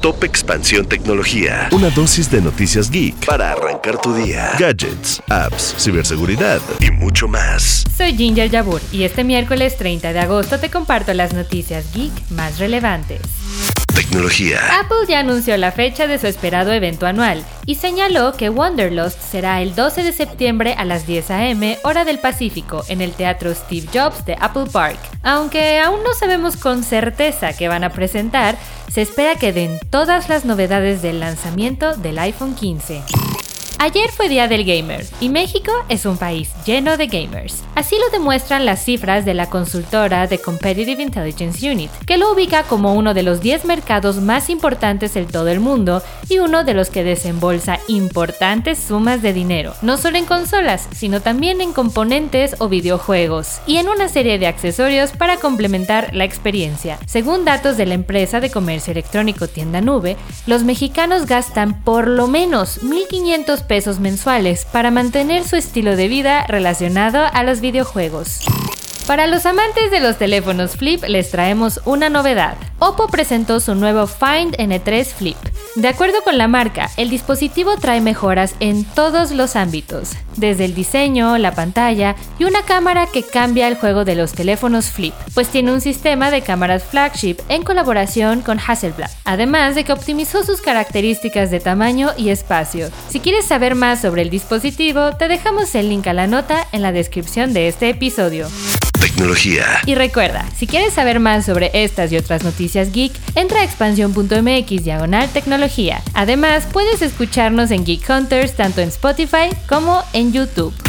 Top Expansión Tecnología. Una dosis de noticias geek para arrancar tu día. Gadgets, apps, ciberseguridad y mucho más. Soy Ginger Yabur y este miércoles 30 de agosto te comparto las noticias geek más relevantes. Tecnología. Apple ya anunció la fecha de su esperado evento anual y señaló que Wanderlust será el 12 de septiembre a las 10 a.m. hora del Pacífico en el Teatro Steve Jobs de Apple Park. Aunque aún no sabemos con certeza qué van a presentar, se espera que den todas las novedades del lanzamiento del iPhone 15. Ayer fue Día del Gamer y México es un país lleno de gamers. Así lo demuestran las cifras de la consultora The Competitive Intelligence Unit, que lo ubica como uno de los 10 mercados más importantes en todo el mundo y uno de los que desembolsa importantes sumas de dinero, no solo en consolas, sino también en componentes o videojuegos, y en una serie de accesorios para complementar la experiencia. Según datos de la empresa de comercio electrónico Tienda Nube, los mexicanos gastan por lo menos 1.500 pesos mensuales para mantener su estilo de vida relacionado a los videojuegos. Para los amantes de los teléfonos flip les traemos una novedad. Oppo presentó su nuevo Find N3 Flip. De acuerdo con la marca, el dispositivo trae mejoras en todos los ámbitos, desde el diseño, la pantalla y una cámara que cambia el juego de los teléfonos flip, pues tiene un sistema de cámaras flagship en colaboración con Hasselblad, además de que optimizó sus características de tamaño y espacio. Si quieres saber más sobre el dispositivo, te dejamos el link a la nota en la descripción de este episodio. Tecnología. Y recuerda, si quieres saber más sobre estas y otras noticias geek, entra a expansión.mx diagonal tecnología. Además, puedes escucharnos en Geek Hunters tanto en Spotify como en YouTube.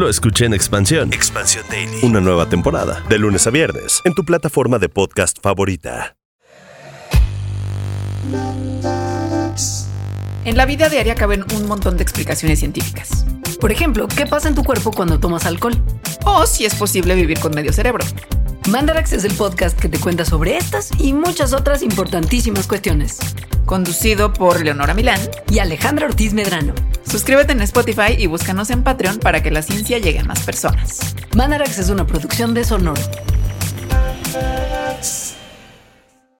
lo escuché en Expansión. Expansión Daily. Una nueva temporada, de lunes a viernes, en tu plataforma de podcast favorita. En la vida diaria caben un montón de explicaciones científicas. Por ejemplo, ¿qué pasa en tu cuerpo cuando tomas alcohol? O si es posible vivir con medio cerebro. Mandarax es el podcast que te cuenta sobre estas y muchas otras importantísimas cuestiones. Conducido por Leonora Milán y Alejandra Ortiz Medrano. Suscríbete en Spotify y búscanos en Patreon para que la ciencia llegue a más personas. Mandarax es una producción de Sonoro.